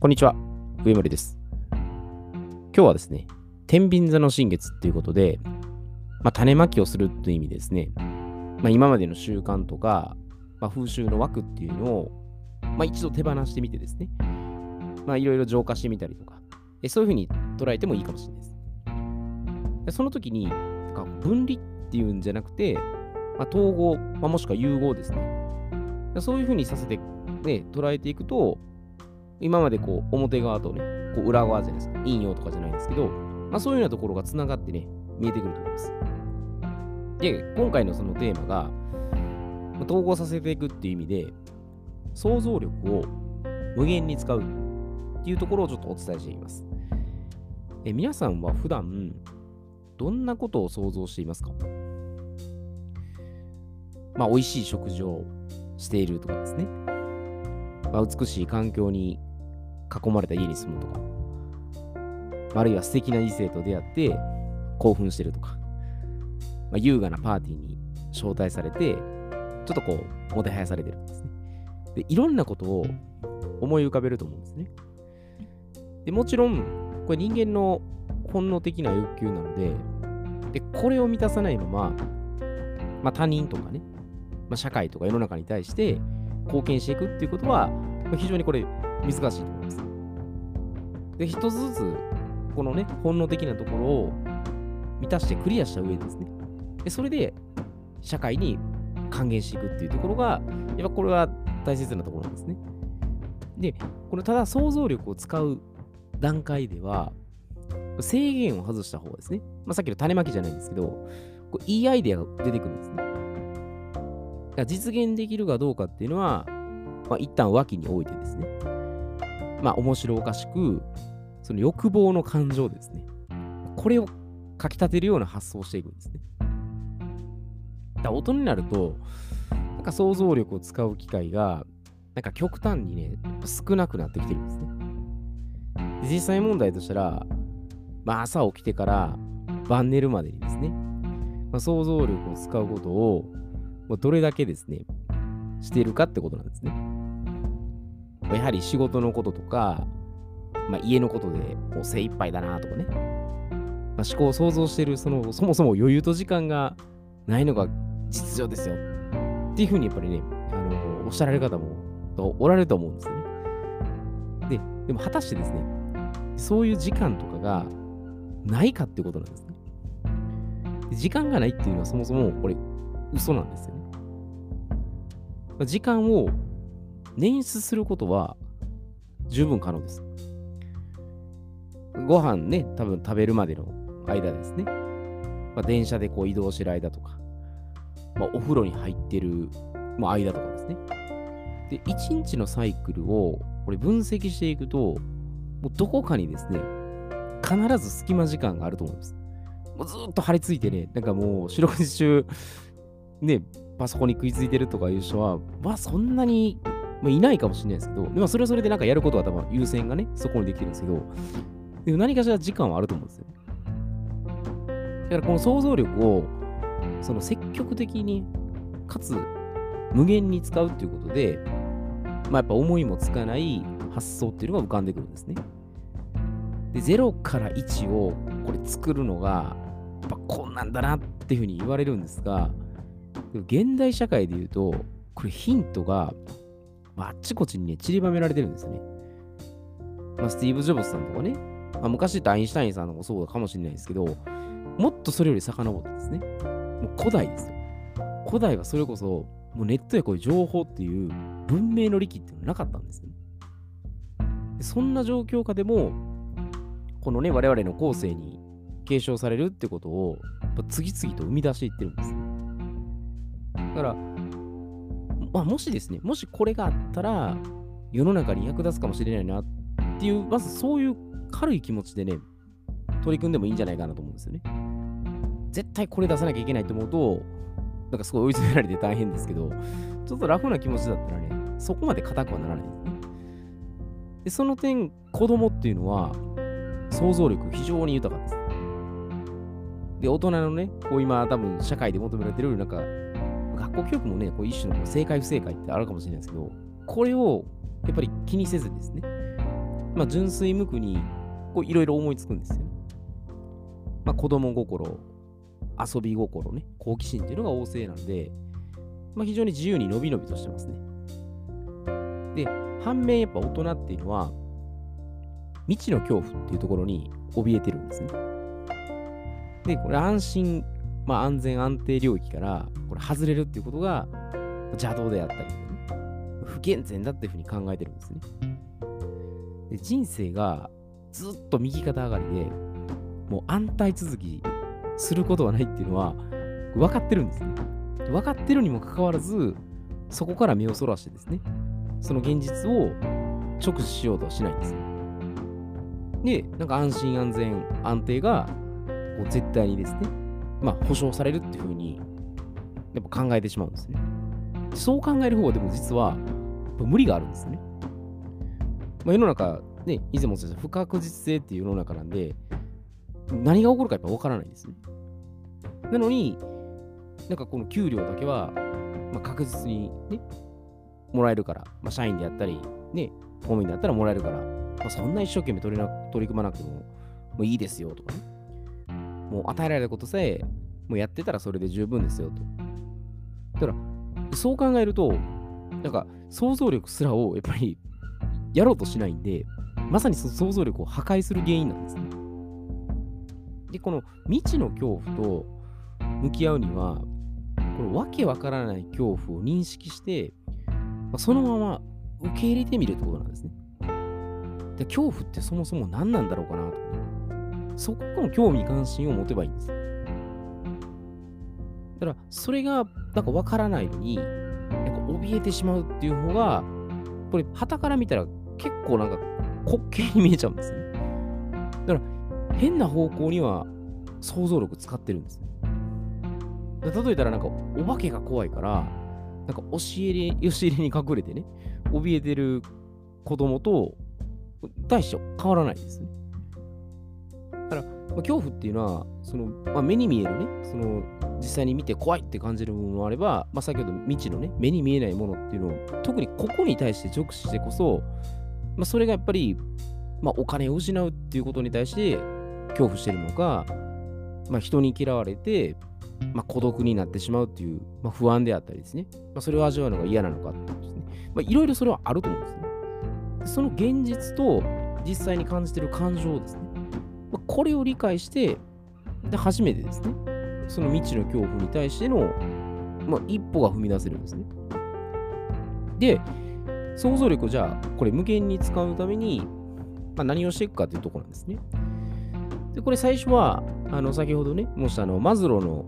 こんにちは、上森です。今日はですね、天秤座の新月っていうことで、まあ、種まきをするという意味ですね、まあ、今までの習慣とか、まあ、風習の枠っていうのを、まあ、一度手放してみてですね、まあ、いろいろ浄化してみたりとか、そういうふうに捉えてもいいかもしれないです。でその時に、分離っていうんじゃなくて、まあ、統合、まあ、もしくは融合ですね。そういうふうにさせて、ね、捉えていくと、今までこう表側とね、こう裏側じゃないですか。陰陽とかじゃないんですけど、まあ、そういうようなところがつながってね、見えてくると思います。で、今回のそのテーマが、統合させていくっていう意味で、想像力を無限に使うっていうところをちょっとお伝えしています。え皆さんは普段、どんなことを想像していますか？まあ、美味しい食事をしているとかですね。まあ、美しい環境に囲まれた家に住むとか、あるいは素敵な異性と出会って興奮してるとか、まあ、優雅なパーティーに招待されて、ちょっとこう、もてはやされてるんですね。で、いろんなことを思い浮かべると思うんですね。でもちろん、これ人間の本能的な欲求なので、で、これを満たさないまま、まあ、他人とかね、まあ、社会とか世の中に対して貢献していくっていうことは、まあ、非常にこれ難しいと思います。で、一つずつ、このね、本能的なところを満たしてクリアした上ですね。で、それで社会に還元していくっていうところが、やっぱこれは大切なところなんですね。で、このただ想像力を使う段階では、制限を外した方がですね、まあ、さっきの種まきじゃないんですけど、こういいアイデアが出てくるんですね。だから実現できるかどうかっていうのは、まあ、一旦脇に置いてですね、まあ、面白おかしく、その欲望の感情ですね、これをかきたてるような発想をしていくんですね。だから大人になると、なんか想像力を使う機会が、なんか極端にね、少なくなってきてるんですね。実際問題としたら、まあ、朝起きてから晩寝るまでにですね、まあ、想像力を使うことを、どれだけですね、してるかってことなんですね。まあ、やはり仕事のこととか、まあ、家のことでもう精一杯だなとかね、まあ、思考を想像しているその、そもそも余裕と時間がないのが実情ですよっていうふうにやっぱりね、あのおっしゃられる方もおられると思うんですよね。で、でも果たしてですね、そういう時間とかがないかっていうことなんですね。時間がないっていうのはそもそもこれ嘘なんですよね。時間を捻出することは十分可能です。ご飯ね、多分食べるまでの間ですね。まあ、電車でこう移動してる間とか、まあ、お風呂に入ってる、間とかですね。で、一日のサイクルをこれ分析していくと、もうどこかにですね、必ず隙間時間があると思います。もうずっと張り付いてね、なんかもう四六時中、ね、パソコンに食いついてるとかいう人は、まあそんなに、まあ、いないかもしれないですけど、でもそれはそれでなんかやることは多分優先がね、そこにできるんですけど、でも何かしら時間はあると思うんですよ。だからこの想像力を、その積極的に、かつ無限に使うっていうことで、まあやっぱ思いもつかない発想っていうのが浮かんでくるんですね。で、0から1をこれ作るのが、やっぱこんなんだなっていうふうに言われるんですが、現代社会で言うと、これヒントが、あ、っちこっちにね、散りばめられてるんですよね。まあ、スティーブ・ジョブズさんとかね、まあ、昔言ったアインシュタインさんもそうかもしれないですけど、もっとそれより遡ってですね、もう古代ですよ。古代はそれこそ、もうネットやこういう情報っていう文明の利器っていうのはなかったんですね。そんな状況下でも、このね、我々の後世に継承されるってことを、次々と生み出していってるんです。だから、まあ、もしですね、もしこれがあったら、世の中に役立つかもしれないなっていう、まずそういう軽い気持ちでね、取り組んでもいいんじゃないかなと思うんですよね。絶対これ出さなきゃいけないと思うと、なんかすごい追い詰められて大変ですけど、ちょっとラフな気持ちだったらね、そこまで硬くはならないですね。で、その点、子供っていうのは、想像力非常に豊かです。で、大人のね、こう今多分社会で求められてる、なんか、学校教育もね、こう一種のこう正解不正解ってあるかもしれないですけど、これをやっぱり気にせずですね、まあ、純粋無垢にいろいろ思いつくんですよね。まあ、子供心、遊び心ね、好奇心っていうのが旺盛なんで、まあ、非常に自由に伸び伸びとしてますね。で、反面やっぱ大人っていうのは、未知の恐怖っていうところに怯えてるんですね。で、これ安心、まあ、安全安定領域からこれ外れるっていうことが邪道であったり、不健全だっていうふうに考えてるんですね。で人生がずっと右肩上がりで、もう安泰続きすることはないっていうのは分かってるんですね。分かってるにもかかわらず、そこから目をそらしてですね、その現実を直視しようとはしないんです。で、なんか安心安全安定がこう絶対にですね、まあ保証されるっていうふうにやっぱ考えてしまうんですね。そう考える方はでも実は無理があるんですね。まあ、世の中、ね、以前も言った不確実性っていう世の中なんで、何が起こるかやっぱ分からないんですね。なのに、なんかこの給料だけは、まあ、確実にね、もらえるから、まあ、社員であったり、ね、公務員だったらもらえるから、まあ、そんな一生懸命取りな取り組まなくてももういいですよとかね。もう与えられたことさえもうやってたらそれで十分ですよと。だから、そう考えると、なんか想像力すらをやっぱりやろうとしないんで、まさにその想像力を破壊する原因なんですね。で、この未知の恐怖と向き合うには、このわけわからない恐怖を認識して、まあ、そのまま受け入れてみるってことなんですね。で恐怖ってそもそも何なんだろうかなと、そこの興味関心を持てばいいんです。だから、それがなんかわからないのに、なんか怯えてしまうっていう方が、これ、旗から見たら結構なんか滑稽に見えちゃうんですね。だから、変な方向には想像力使ってるんです。例えたらなんか、お化けが怖いから、なんか押し入れ、押し入れに隠れてね、怯えてる子供と、大して変わらないですね。まあ、恐怖っていうのは、その、まあ、目に見えるね、その、実際に見て怖いって感じるものもあれば、まあ、先ほど未知のね、目に見えないものっていうのを、特にここに対して直視してこそ、まあ、それがやっぱり、まあ、お金を失うっていうことに対して恐怖してるのか、まあ、人に嫌われて、まあ、孤独になってしまうっていう、まあ、不安であったりですね、まあ、それを味わうのが嫌なのかってことですね。いろいろそれはあると思うんですね。その現実と実際に感じてる感情をですね。これを理解して、で初めてですね、その未知の恐怖に対しての、まあ、一歩が踏み出せるんですね。で、想像力をじゃあ、これ無限に使うために、まあ、何をしていくかというところなんですね。で、これ最初は、あの、先ほどね、申したあの、マズローの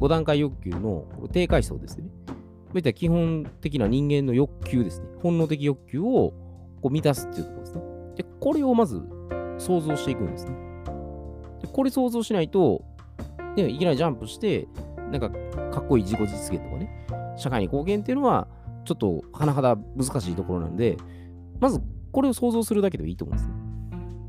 5段階欲求の低階層ですね。そういった基本的な人間の欲求ですね。本能的欲求をこう満たすっていうところですね。で、これをまず想像していくんですね。これ想像しないと、ね、いきなりジャンプして、なんかかっこいい自己実現とかね、社会に貢献っていうのは、ちょっと甚だ難しいところなんで、まずこれを想像するだけでいいと思うんですね。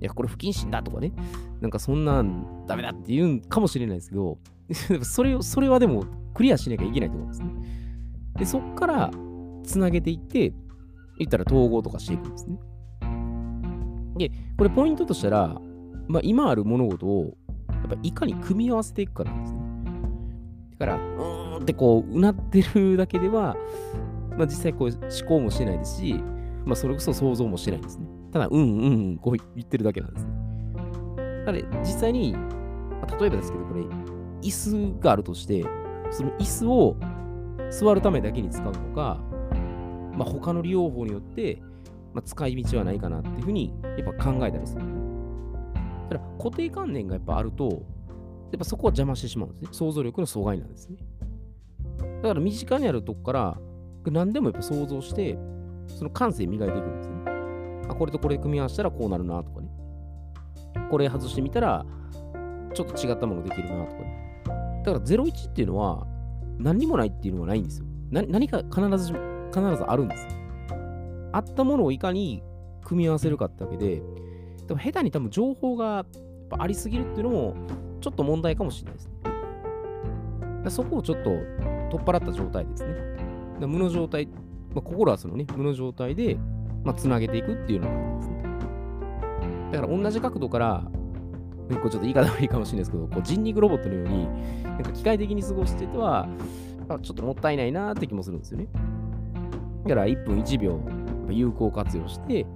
いや、これ不謹慎だとかね、なんかそんなんダメだって言うんかもしれないですけど、それを、それはでもクリアしなきゃいけないと思うんですね。で、そっからつなげていって、言ったら統合とかしていくんですね。で、これポイントとしたら、まあ、今ある物事をやっぱいかに組み合わせていくかなんですね。だから、うーんってこう、うなってるだけでは、まあ、実際こう思考もしてないですし、まあ、それこそ想像もしてないんですね。ただ、うんうんうん、こう言ってるだけなんですね。なので、実際に、ま、例えばですけど、これ、椅子があるとして、その椅子を座るためだけに使うのか、まあ、他の利用法によって、まあ、使い道はないかなっていうふうに、やっぱ考えたりする。ただ、固定観念がやっぱあると、やっぱそこは邪魔してしまうんですね。想像力の阻害なんですね。だから身近にあるとこから何でもやっぱ想像して、その感性磨いていくんですね。あ、これとこれ組み合わせたらこうなるなとかね。これ外してみたら、ちょっと違ったものできるなとかね。だから01っていうのは、何にもないっていうのはないんですよ。何か必ず、必ずあるんですよ。あったものをいかに組み合わせるかってわけで、でも下手に多分情報がありすぎるっていうのも、ちょっと問題かもしれないですね。そこをちょっと取っ払った状態ですね。無の状態、まあ、心はそのね、無の状態で、まあ、つなげていくっていうような感じですね。だから同じ角度から、こうちょっと言い方悪いかもしれないですけど、こう人肉ロボットのように、なんか機械的に過ごしてては、あちょっともったいないなーって気もするんですよね。だから1分1秒有効活用して、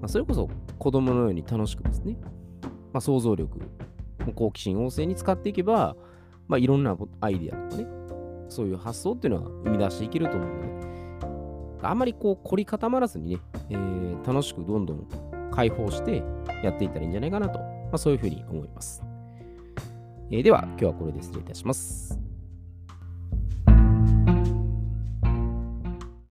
まあ、それこそ子供のように楽しくですね、まあ、想像力、好奇心旺盛に使っていけば、まあ、いろんなアイデアとかね、そういう発想っていうのは生み出していけると思うので、あまりこう凝り固まらずにね、えー楽しくどんどん解放してやっていったらいいんじゃないかなと、まあ、そういうふうに思います。えーでは、今日はこれで失礼いたします。